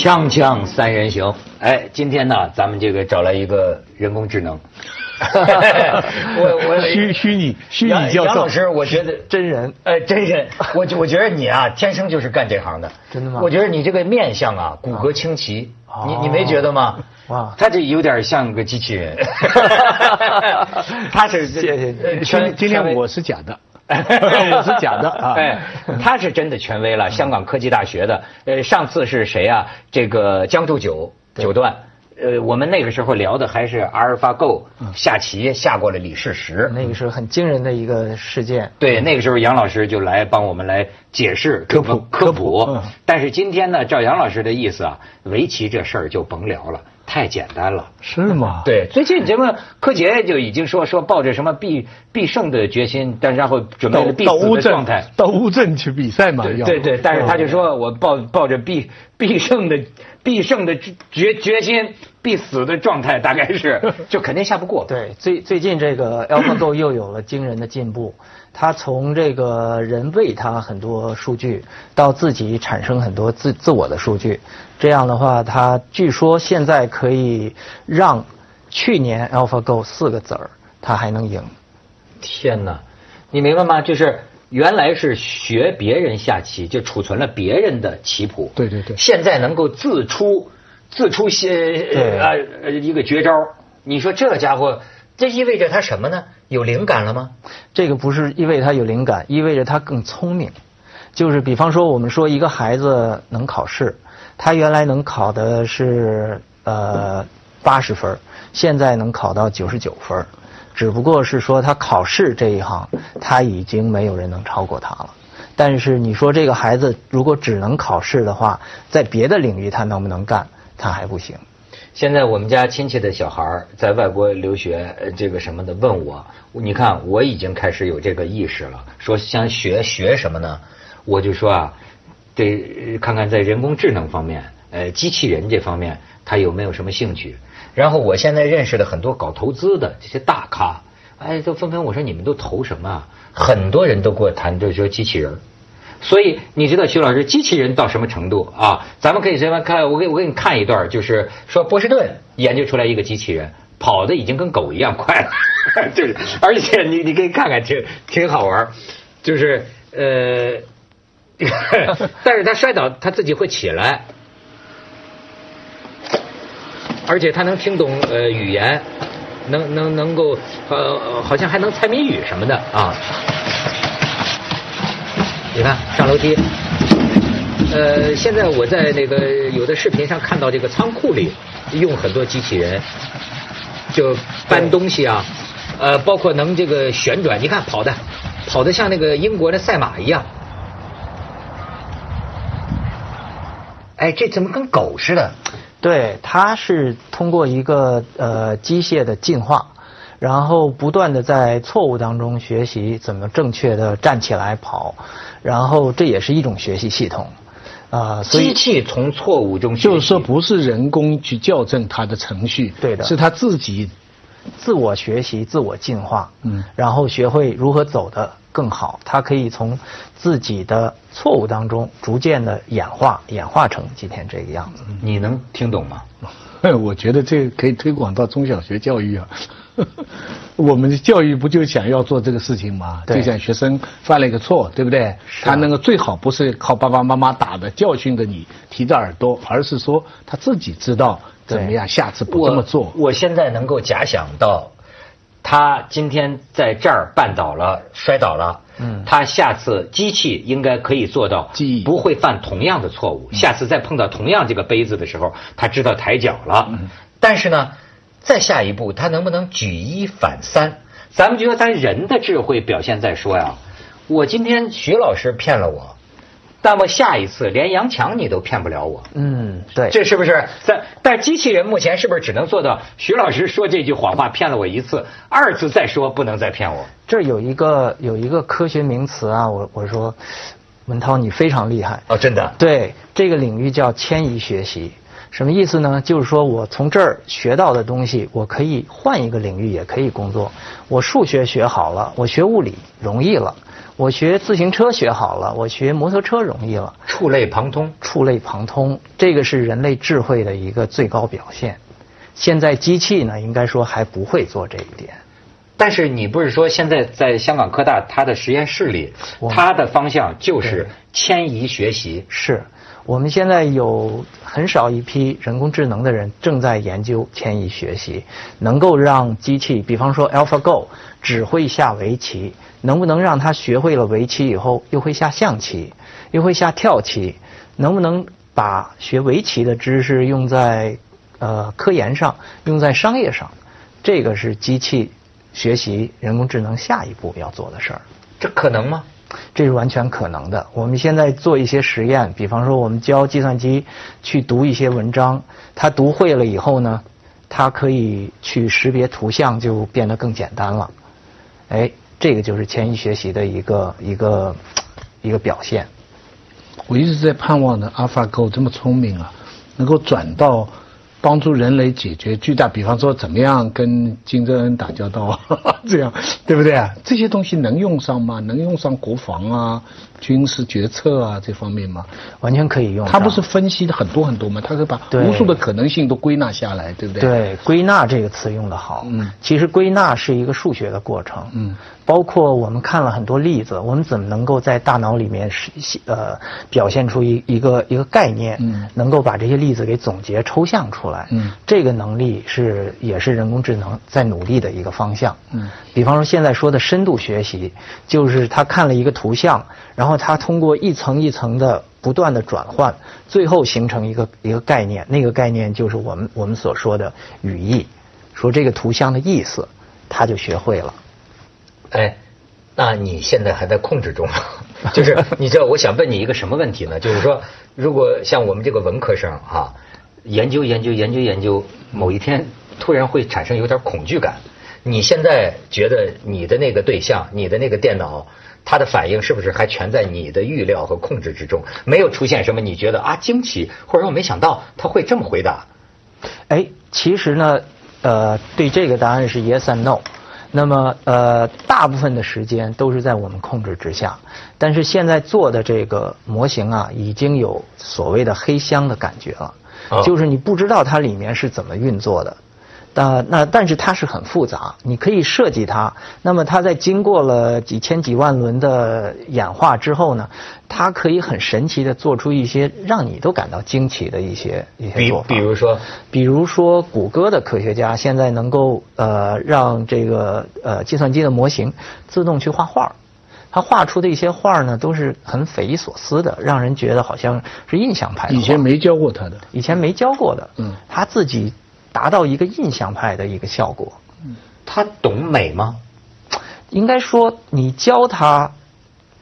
锵锵三人行，哎，今天呢，咱们这个找来一个人工智能。我我虚虚拟虚拟教授杨老师，我觉得真人，哎，真人，我我觉得你啊，天生就是干这行的。真的吗？我觉得你这个面相啊，骨骼清奇，你你没觉得吗？哇，他这有点像个机器人。他是谢谢你，今今天我是假的。我是假的 啊！哎，他是真的权威了，香港科技大学的。呃，上次是谁啊？这个江铸九九段。呃，我们那个时候聊的还是阿尔法 Go 下棋下过了李世石，那个是很惊人的一个事件。对，那个时候杨老师就来帮我们来解释科普科普。但是今天呢，照杨老师的意思啊，围棋这事儿就甭聊了。太简单了，是吗？对，最近这个柯洁就已经说说抱着什么必必胜的决心，但然后准备了必死的状态，到乌镇去比赛嘛？对对，但是他就说我抱抱着必必胜的必胜的决决心，必死的状态，大概是 就肯定下不过。对，最最近这个 AlphaGo 又有了惊人的进步。他从这个人喂他很多数据，到自己产生很多自自我的数据，这样的话，他据说现在可以让去年 AlphaGo 四个子儿，他还能赢。天哪，你明白吗？就是原来是学别人下棋，就储存了别人的棋谱。对对对。现在能够自出自出些呃一个绝招，你说这家伙。这意味着他什么呢？有灵感了吗？这个不是意味他有灵感，意味着他更聪明。就是比方说，我们说一个孩子能考试，他原来能考的是呃八十分，现在能考到九十九分，只不过是说他考试这一行他已经没有人能超过他了。但是你说这个孩子如果只能考试的话，在别的领域他能不能干？他还不行。现在我们家亲戚的小孩在外国留学，这个什么的问我，你看我已经开始有这个意识了，说想学学什么呢？我就说啊，得看看在人工智能方面，呃，机器人这方面他有没有什么兴趣。然后我现在认识了很多搞投资的这些大咖，哎，都纷纷我说你们都投什么？很多人都跟我谈，就说机器人。所以你知道徐老师机器人到什么程度啊？咱们可以随便看，我给我给你看一段，就是说波士顿研究出来一个机器人，跑的已经跟狗一样快了，就是而且你你可以看看，挺挺好玩，就是呃，但是他摔倒他自己会起来，而且他能听懂呃语言，能能能够呃好像还能猜谜语什么的啊。你看上楼梯，呃，现在我在那个有的视频上看到这个仓库里用很多机器人，就搬东西啊，呃，包括能这个旋转，你看跑的，跑的像那个英国的赛马一样。哎，这怎么跟狗似的？对，它是通过一个呃机械的进化。然后不断的在错误当中学习怎么正确的站起来跑，然后这也是一种学习系统，啊，机器从错误中就是说不是人工去校正它的程序，对的，是它自己自我学习、自我进化，嗯，然后学会如何走得更好，它可以从自己的错误当中逐渐的演化，演化成今天这个样子。你能听懂吗？我觉得这个可以推广到中小学教育啊。我们的教育不就想要做这个事情吗？就像学生犯了一个错，对不对？他那个最好不是靠爸爸妈妈打的教训的你提着耳朵，而是说他自己知道怎么样，下次不这么做。我现在能够假想到，他今天在这儿绊倒了，摔倒了。嗯，他下次机器应该可以做到，不会犯同样的错误。下次再碰到同样这个杯子的时候，他知道抬脚了。但是呢？再下一步，他能不能举一反三？咱们就说咱人的智慧表现在说呀，我今天徐老师骗了我，那么下一次连杨强你都骗不了我。嗯，对，这是不是？但但机器人目前是不是只能做到徐老师说这句谎话骗了我一次，二次再说不能再骗我？这有一个有一个科学名词啊，我我说文涛你非常厉害哦，真的？对，这个领域叫迁移学习。什么意思呢？就是说我从这儿学到的东西，我可以换一个领域也可以工作。我数学学好了，我学物理容易了。我学自行车学好了，我学摩托车容易了。触类旁通，触类旁通，这个是人类智慧的一个最高表现。现在机器呢，应该说还不会做这一点。但是你不是说现在在香港科大它的实验室里，它的方向就是迁移学习。是，我们现在有很少一批人工智能的人正在研究迁移学习，能够让机器，比方说 AlphaGo 只会下围棋。能不能让他学会了围棋以后，又会下象棋，又会下跳棋？能不能把学围棋的知识用在呃科研上，用在商业上？这个是机器学习人工智能下一步要做的事儿。这可能吗？这是完全可能的。我们现在做一些实验，比方说我们教计算机去读一些文章，它读会了以后呢，它可以去识别图像，就变得更简单了。哎。这个就是迁移学习的一个一个一个表现。我一直在盼望呢，AlphaGo 这么聪明啊，能够转到。帮助人类解决巨大，比方说怎么样跟金正恩打交道，这样对不对啊？这些东西能用上吗？能用上国防啊、军事决策啊这方面吗？完全可以用。他不是分析的很多很多吗？他是把无数的可能性都归纳下来，对不对？对，归纳这个词用的好。嗯，其实归纳是一个数学的过程。嗯。包括我们看了很多例子，我们怎么能够在大脑里面是呃表现出一一个一个概念，嗯能够把这些例子给总结抽象出来？这个能力是也是人工智能在努力的一个方向。嗯比方说现在说的深度学习，就是他看了一个图像，然后他通过一层一层的不断的转换，最后形成一个一个概念，那个概念就是我们我们所说的语义，说这个图像的意思，他就学会了。哎，那你现在还在控制中？就是你知道，我想问你一个什么问题呢？就是说，如果像我们这个文科生啊，研究研究研究研究，某一天突然会产生有点恐惧感。你现在觉得你的那个对象，你的那个电脑，它的反应是不是还全在你的预料和控制之中？没有出现什么你觉得啊惊奇，或者说没想到他会这么回答？哎，其实呢，呃，对这个答案是 yes and no。那么，呃，大部分的时间都是在我们控制之下，但是现在做的这个模型啊，已经有所谓的黑箱的感觉了，就是你不知道它里面是怎么运作的。那那但是它是很复杂，你可以设计它。那么它在经过了几千几万轮的演化之后呢，它可以很神奇的做出一些让你都感到惊奇的一些一些做法。比比如说，比如说谷歌的科学家现在能够呃让这个呃计算机的模型自动去画画，它画出的一些画呢都是很匪夷所思的，让人觉得好像是印象派的。以前没教过他的，以前没教过的，嗯，他自己。达到一个印象派的一个效果。嗯他懂美吗？应该说，你教他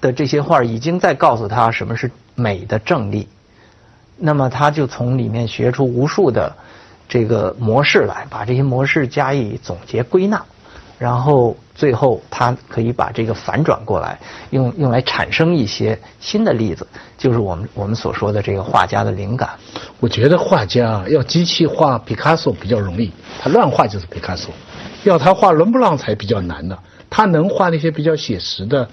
的这些画已经在告诉他什么是美的正例。那么他就从里面学出无数的这个模式来，把这些模式加以总结归纳。然后最后，他可以把这个反转过来，用用来产生一些新的例子，就是我们我们所说的这个画家的灵感。我觉得画家要机器画毕卡索比较容易，他乱画就是毕卡索；要他画伦勃朗才比较难的。他能画那些比较写实的，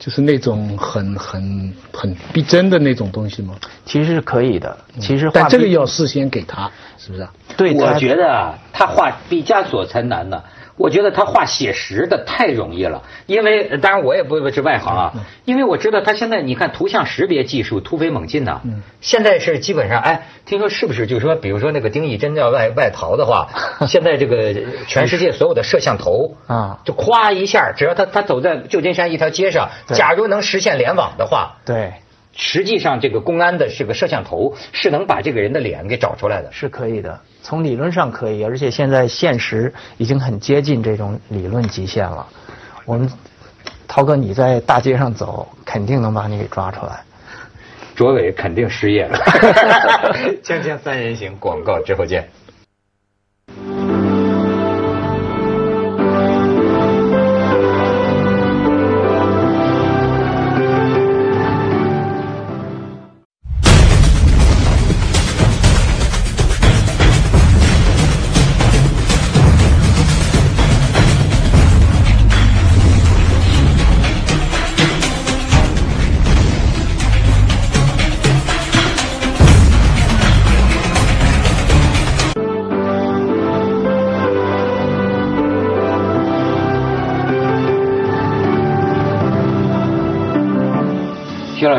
就是那种很 很很逼真的那种东西吗？其实是可以的。其实，但这个要事先给他，是不是？对，我觉得啊，他画毕加索才难呢。我觉得他画写实的太容易了，因为当然我也不是外行啊，因为我知道他现在你看图像识别技术突飞猛进呐，现在是基本上哎，听说是不是就是说，比如说那个丁义珍要外外逃的话，现在这个全世界所有的摄像头啊，就咵一下，只要他他走在旧金山一条街上，假如能实现联网的话，对。实际上，这个公安的这个摄像头是能把这个人的脸给找出来的，是可以的。从理论上可以，而且现在现实已经很接近这种理论极限了。我们涛哥，你在大街上走，肯定能把你给抓出来。卓伟肯定失业了。锵锵三人行，广告之后见。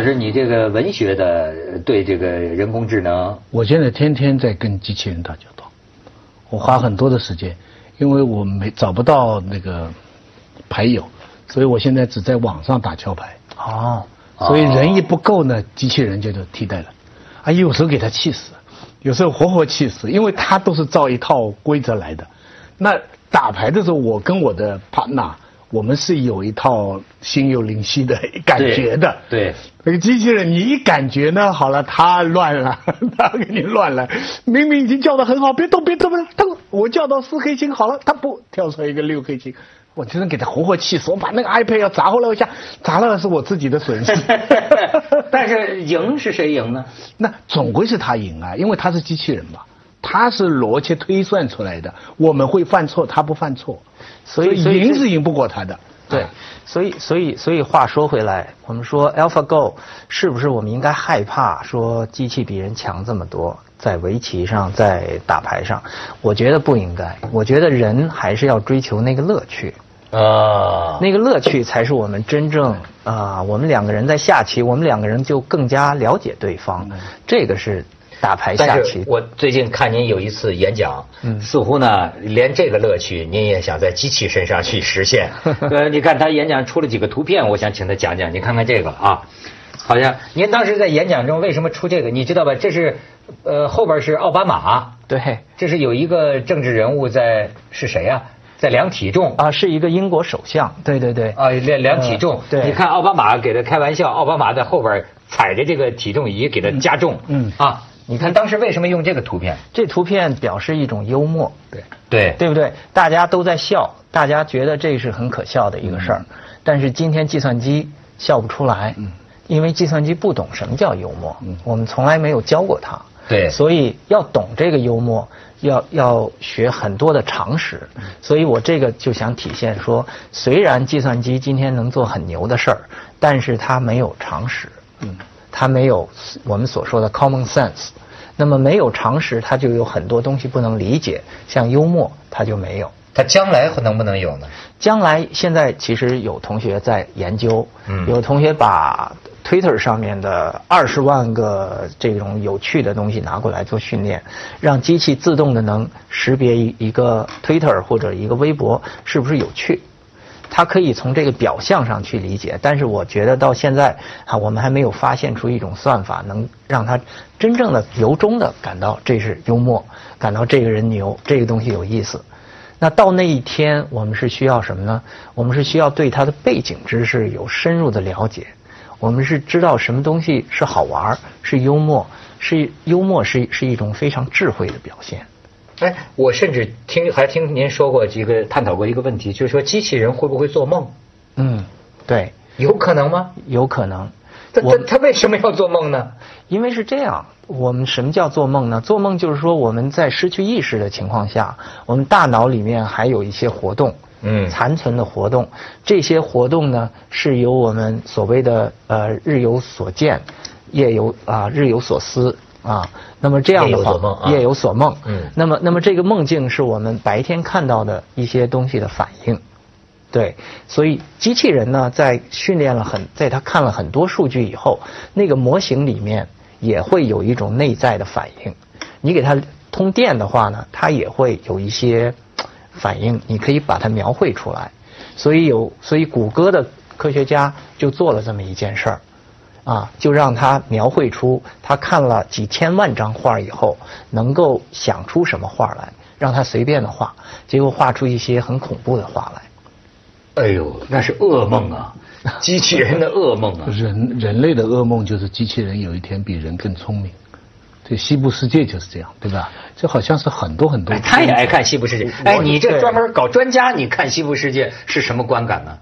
师，你这个文学的对这个人工智能，我现在天天在跟机器人打交道，我花很多的时间，因为我没找不到那个牌友，所以我现在只在网上打桥牌。哦，所以人一不够呢，机器人就就替代了。啊，有时候给他气死，有时候活活气死，因为他都是照一套规则来的。那打牌的时候，我跟我的 partner。我们是有一套心有灵犀的感觉的，对那个机器人，你一感觉呢，好了，它乱了，它给你乱了。明明已经叫的很好，别动，别动，别动，我叫到四黑星好了，它不跳出来一个六黑星，我真的给他活活气死。我把那个 iPad 要砸回来一下，砸了是我自己的损失。但是赢是谁赢呢？那总归是他赢啊，因为他是机器人嘛。他是逻辑推算出来的，我们会犯错，他不犯错，所以赢是赢不过他的。对，所以所以所以话说回来，我们说 AlphaGo 是不是我们应该害怕说机器比人强这么多，在围棋上，在打牌上？我觉得不应该，我觉得人还是要追求那个乐趣啊，那个乐趣才是我们真正啊，我们两个人在下棋，我们两个人就更加了解对方，这个是。打牌下棋，我最近看您有一次演讲，似乎呢，连这个乐趣您也想在机器身上去实现。呃，你看他演讲出了几个图片，我想请他讲讲。你看看这个啊，好像您当时在演讲中为什么出这个？你知道吧？这是呃后边是奥巴马，对，这是有一个政治人物在是谁呀？在量体重啊，是一个英国首相，对对对，啊量量体重。对，你看奥巴马给他开玩笑，奥巴马在后边踩着这个体重仪给他加重，嗯啊。你看当时为什么用这个图片？这图片表示一种幽默，对对对不对？大家都在笑，大家觉得这是很可笑的一个事儿。但是今天计算机笑不出来，因为计算机不懂什么叫幽默，我们从来没有教过它。对，所以要懂这个幽默，要要学很多的常识。所以我这个就想体现说，虽然计算机今天能做很牛的事儿，但是它没有常识。嗯。它没有我们所说的 common sense，那么没有常识，它就有很多东西不能理解。像幽默，它就没有。它将来能不能有呢？将来现在其实有同学在研究，有同学把 Twitter 上面的二十万个这种有趣的东西拿过来做训练，让机器自动的能识别一一个 Twitter 或者一个微博是不是有趣。它可以从这个表象上去理解，但是我觉得到现在啊，我们还没有发现出一种算法能让他真正的由衷的感到这是幽默，感到这个人牛，这个东西有意思。那到那一天，我们是需要什么呢？我们是需要对他的背景知识有深入的了解，我们是知道什么东西是好玩，是幽默，是幽默是是一种非常智慧的表现。哎，我甚至听还听您说过几个探讨过一个问题，就是说机器人会不会做梦？嗯，对，有可能吗？有可能。他他他为什么要做梦呢？因为是这样，我们什么叫做梦呢？做梦就是说我们在失去意识的情况下，我们大脑里面还有一些活动，嗯，残存的活动。这些活动呢，是由我们所谓的呃日有所见，夜有啊日有所思。啊，那么这样的话，夜有所梦。嗯，那么，那么这个梦境是我们白天看到的一些东西的反应，对。所以机器人呢，在训练了很，在他看了很多数据以后，那个模型里面也会有一种内在的反应。你给它通电的话呢，它也会有一些反应，你可以把它描绘出来。所以有，所以谷歌的科学家就做了这么一件事儿。啊，就让他描绘出他看了几千万张画以后，能够想出什么画来，让他随便的画，结果画出一些很恐怖的画来。哎呦，那是噩梦啊！机器人的噩梦啊！人人类的噩梦就是机器人有一天比人更聪明。这西部世界就是这样，对吧？这好像是很多很多。他也爱看西部世界。哎，你这专门搞专家，你看西部世界是什么观感呢？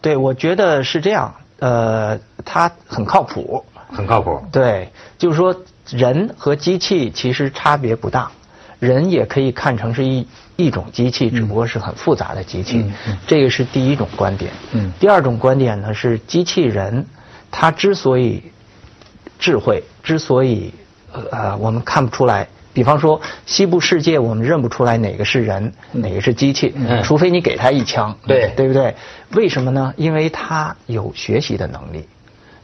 对，我觉得是这样。呃，它很靠谱，很靠谱。对，就是说人和机器其实差别不大，人也可以看成是一一种机器，只不过是很复杂的机器。这个是第一种观点。嗯。第二种观点呢是机器人，它之所以智慧，之所以呃我们看不出来。比方说，西部世界我们认不出来哪个是人，哪个是机器，除非你给他一枪，对对不对？为什么呢？因为他有学习的能力，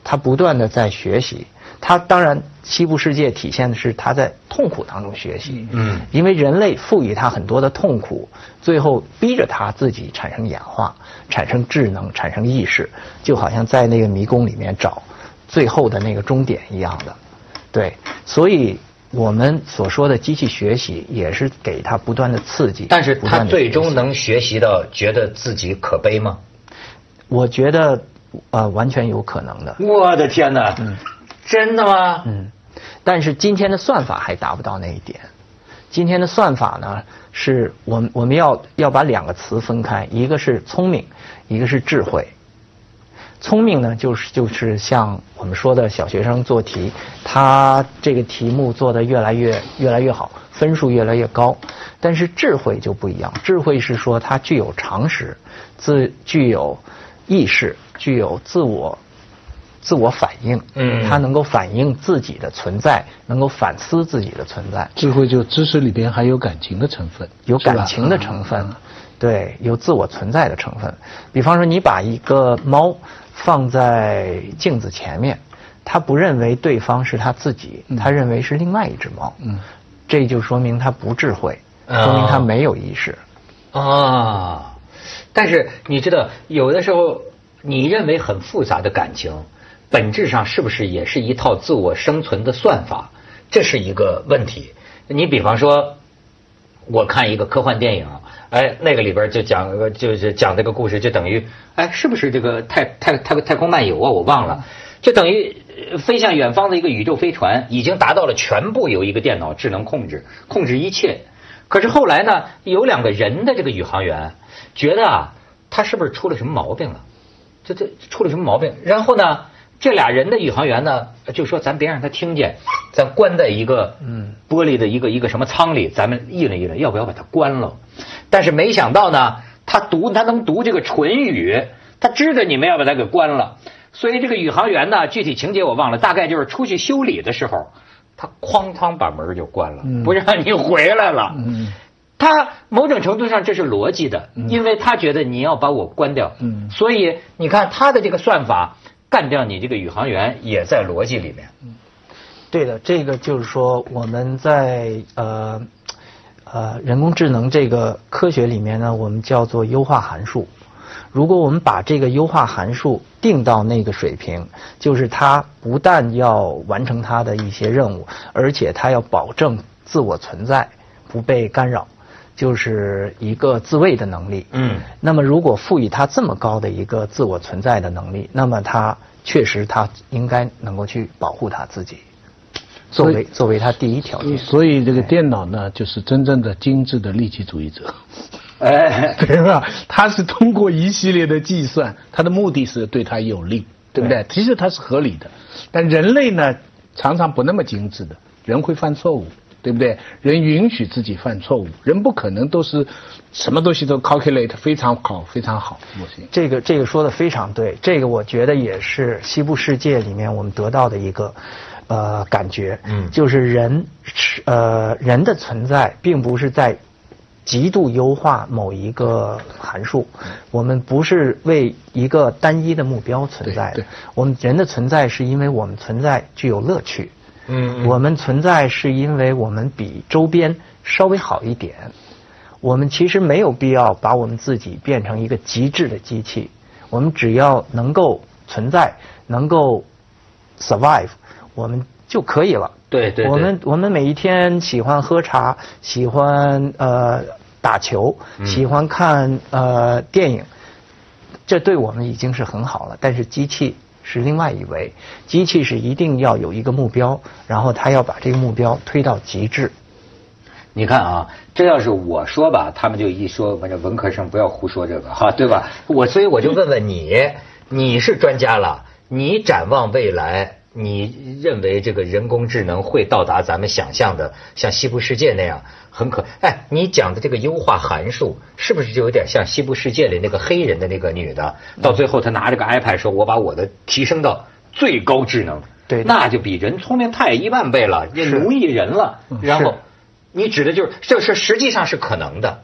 他不断的在学习。他当然，西部世界体现的是他在痛苦当中学习。嗯，因为人类赋予他很多的痛苦，最后逼着他自己产生演化、产生智能、产生意识，就好像在那个迷宫里面找最后的那个终点一样的。对，所以我们所说的机器学习也是给他不断的刺激。但是他最终能学习到觉得自己可悲吗？我觉得，呃，完全有可能的。我的天哪！嗯。真的吗？嗯，但是今天的算法还达不到那一点。今天的算法呢，是我们我们要要把两个词分开，一个是聪明，一个是智慧。聪明呢，就是就是像我们说的小学生做题，他这个题目做的越来越越来越好，分数越来越高。但是智慧就不一样，智慧是说他具有常识，自具有意识，具有自我。自我反应，嗯，他能够反映自己的存在，能够反思自己的存在。智慧就知识里边还有感情的成分，有感情的成分，对，有自我存在的成分。比方说，你把一个猫放在镜子前面，他不认为对方是他自己，他认为是另外一只猫。嗯，这就说明他不智慧，说明他没有意识。啊，但是你知道，有的时候你认为很复杂的感情。本质上是不是也是一套自我生存的算法？这是一个问题。你比方说，我看一个科幻电影，哎，那个里边就讲，就是讲这个故事，就等于，哎，是不是这个太太太太空漫游啊？我忘了，就等于飞向远方的一个宇宙飞船，已经达到了全部由一个电脑智能控制，控制一切。可是后来呢，有两个人的这个宇航员觉得啊，他是不是出了什么毛病了？这这出了什么毛病？然后呢？这俩人的宇航员呢，就说咱别让他听见，咱关在一个嗯玻璃的一个一个什么舱里，咱们议论议论，要不要把它关了？但是没想到呢，他读他能读这个唇语，他知道你们要把它给关了，所以这个宇航员呢，具体情节我忘了，大概就是出去修理的时候，他哐当把门就关了，不让你回来了。他某种程度上这是逻辑的，因为他觉得你要把我关掉，所以你看他的这个算法。干掉你这个宇航员也在逻辑里面。嗯，对的，这个就是说我们在呃呃人工智能这个科学里面呢，我们叫做优化函数。如果我们把这个优化函数定到那个水平，就是它不但要完成它的一些任务，而且它要保证自我存在，不被干扰。就是一个自卫的能力。嗯，那么如果赋予他这么高的一个自我存在的能力，那么他确实他应该能够去保护他自己，作为作为他第一条件。所以这个电脑呢，就是真正的精致的利己主义者。哎，对吧？他是通过一系列的计算，他的目的是对他有利，对不对？其实他是合理的，但人类呢，常常不那么精致的，人会犯错误。对不对？人允许自己犯错误，人不可能都是什么东西都 calculate 非常好，非常好，不行。这个这个说的非常对，这个我觉得也是西部世界里面我们得到的一个呃感觉，嗯，就是人是呃人的存在并不是在极度优化某一个函数，我们不是为一个单一的目标存在的，我们人的存在是因为我们存在具有乐趣。嗯，我们存在是因为我们比周边稍微好一点。我们其实没有必要把我们自己变成一个极致的机器。我们只要能够存在，能够 survive，我们就可以了。对对。我们我们每一天喜欢喝茶，喜欢呃打球，喜欢看呃电影，这对我们已经是很好了。但是机器。是另外一位，机器是一定要有一个目标，然后他要把这个目标推到极致。你看啊，这要是我说吧，他们就一说，反正文科生不要胡说这个哈，对吧？我所以我就问问你，你是专家了，你展望未来。你认为这个人工智能会到达咱们想象的像西部世界那样很可？哎，你讲的这个优化函数是不是就有点像西部世界里那个黑人的那个女的？到最后她拿着个 iPad 说：“我把我的提升到最高智能。”对，那就比人聪明太一万倍了，也奴役人了。然后，你指的就是这是实际上是可能的。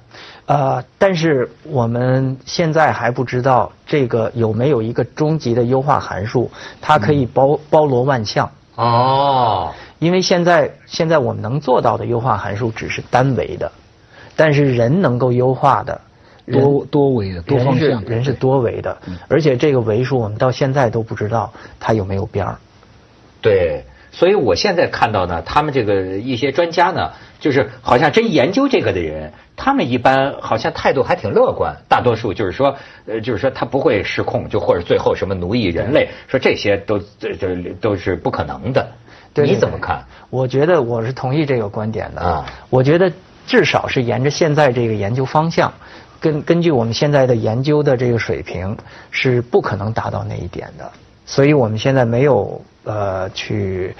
呃，但是我们现在还不知道这个有没有一个终极的优化函数，它可以包包罗万象。哦，因为现在现在我们能做到的优化函数只是单维的，但是人能够优化的多多维的多方向，人是多维的，而且这个维数我们到现在都不知道它有没有边儿。对。所以我现在看到呢，他们这个一些专家呢，就是好像真研究这个的人，他们一般好像态度还挺乐观。大多数就是说，呃，就是说他不会失控，就或者最后什么奴役人类，说这些都这这都是不可能的。你怎么看？我觉得我是同意这个观点的。啊，我觉得至少是沿着现在这个研究方向，根根据我们现在的研究的这个水平，是不可能达到那一点的。所以我们现在没有。呃，去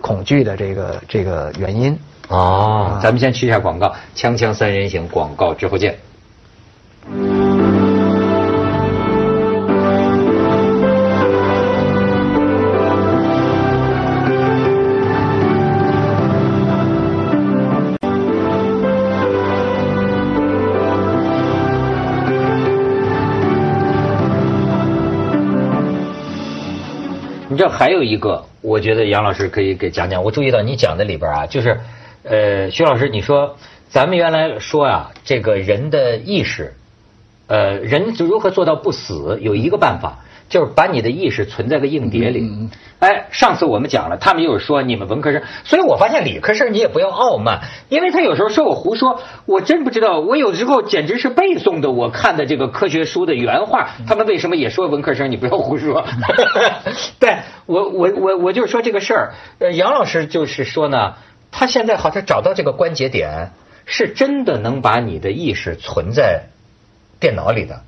恐惧的这个这个原因哦，咱们先去一下广告，锵锵三人行广告之后见。这还有一个，我觉得杨老师可以给讲讲。我注意到你讲的里边啊，就是，呃，徐老师，你说咱们原来说啊，这个人的意识，呃，人如何做到不死，有一个办法。就是把你的意识存在个硬碟里。哎，上次我们讲了，他们又说你们文科生，所以我发现理科生你也不要傲慢，因为他有时候说我胡说，我真不知道，我有时候简直是背诵的我看的这个科学书的原话，他们为什么也说文科生你不要胡说？对我我我我就是说这个事儿，呃，杨老师就是说呢，他现在好像找到这个关节点，是真的能把你的意识存在电脑里的。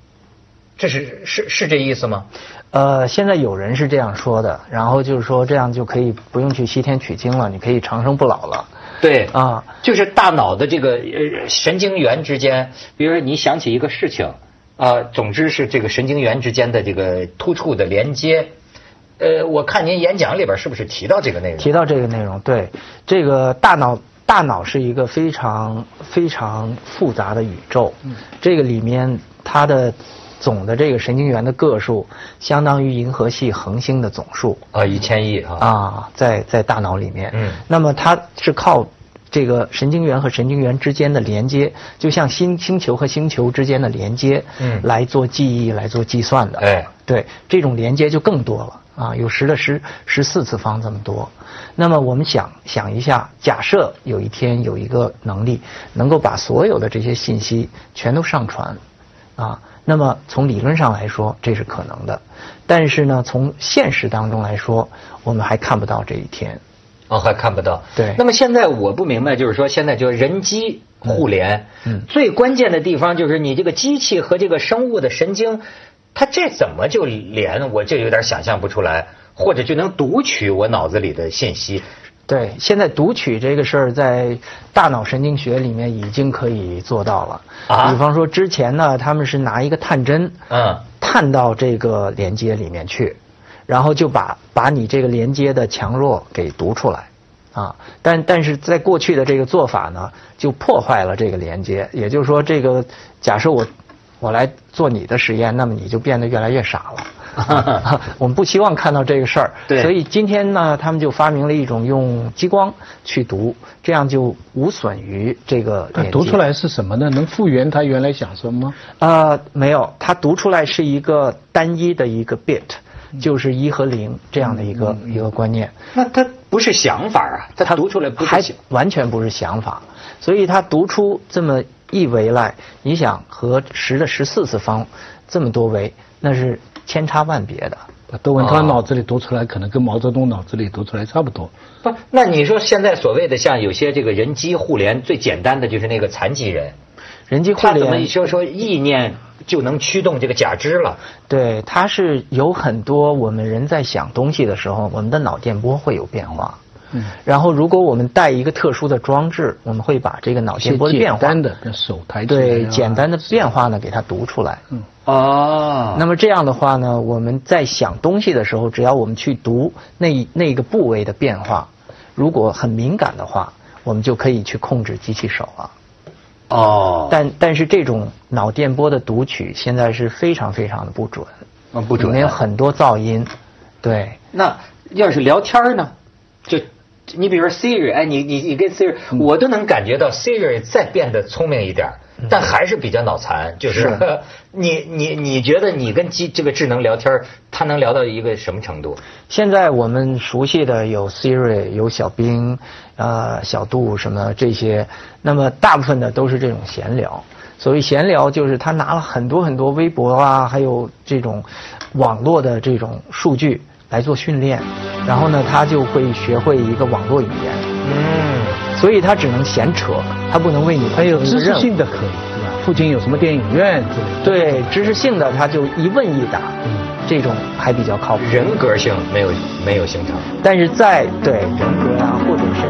这是是是这意思吗？呃，现在有人是这样说的，然后就是说这样就可以不用去西天取经了，你可以长生不老了。对啊，就是大脑的这个呃神经元之间，比如说你想起一个事情啊，总之是这个神经元之间的这个突触的连接。呃，我看您演讲里边是不是提到这个内容？提到这个内容，对，这个大脑大脑是一个非常非常复杂的宇宙，这个里面它的。总的这个神经元的个数相当于银河系恒星的总数啊，一千亿啊啊，在在大脑里面。嗯，那么它是靠这个神经元和神经元之间的连接，就像星星球和星球之间的连接，嗯，来做记忆、来做计算的。哎，对，这种连接就更多了啊，有十的十十四次方这么多。那么我们想想一下，假设有一天有一个能力能够把所有的这些信息全都上传，啊。那么从理论上来说，这是可能的，但是呢，从现实当中来说，我们还看不到这一天。哦，还看不到。对。那么现在我不明白，就是说现在就人机互联，嗯，最关键的地方就是你这个机器和这个生物的神经，它这怎么就连？我就有点想象不出来，或者就能读取我脑子里的信息。对，现在读取这个事儿在大脑神经学里面已经可以做到了。啊，比方说之前呢，他们是拿一个探针，嗯，探到这个连接里面去，然后就把把你这个连接的强弱给读出来，啊，但但是在过去的这个做法呢，就破坏了这个连接。也就是说，这个假设我我来做你的实验，那么你就变得越来越傻了。我们不希望看到这个事儿，所以今天呢，他们就发明了一种用激光去读，这样就无损于这个。读出来是什么呢？能复原他原来想什么吗？啊，没有，它读出来是一个单一的一个 bit，就是一和零这样的一个一个观念。那它不是想法啊，它读出来不还完全不是想法，所以它读出这么一维来，你想和十的十四次方这么多维，那是。千差万别的，窦文涛脑子里读出来，可能跟毛泽东脑子里读出来差不多。不，那你说现在所谓的像有些这个人机互联，最简单的就是那个残疾人，人机互联，他怎么说说意念就能驱动这个假肢了？对，它是有很多我们人在想东西的时候，我们的脑电波会有变化。嗯，然后如果我们带一个特殊的装置，我们会把这个脑电波的变化，简单的手抬对简单的变化呢，给它读出来。嗯，哦，那么这样的话呢，我们在想东西的时候，只要我们去读那那个部位的变化，如果很敏感的话，我们就可以去控制机器手了。哦。但但是这种脑电波的读取现在是非常非常的不准。啊，不准。里面有很多噪音。对。那要是聊天呢？就你比如说 Siri，哎，你你你跟 Siri，我都能感觉到 Siri 再变得聪明一点。但还是比较脑残，就是 你你你觉得你跟机这个智能聊天，它能聊到一个什么程度？现在我们熟悉的有 Siri，有小冰，呃，小度什么这些，那么大部分的都是这种闲聊。所谓闲聊，就是他拿了很多很多微博啊，还有这种网络的这种数据来做训练，然后呢，他就会学会一个网络语言。嗯。所以他只能闲扯，他不能为你还有知识性的可以，对吧？附近有什么电影院之类的？对，知识性的他就一问一答，这种还比较靠谱。人格性没有没有形成，但是在对人格啊，或者甚至再。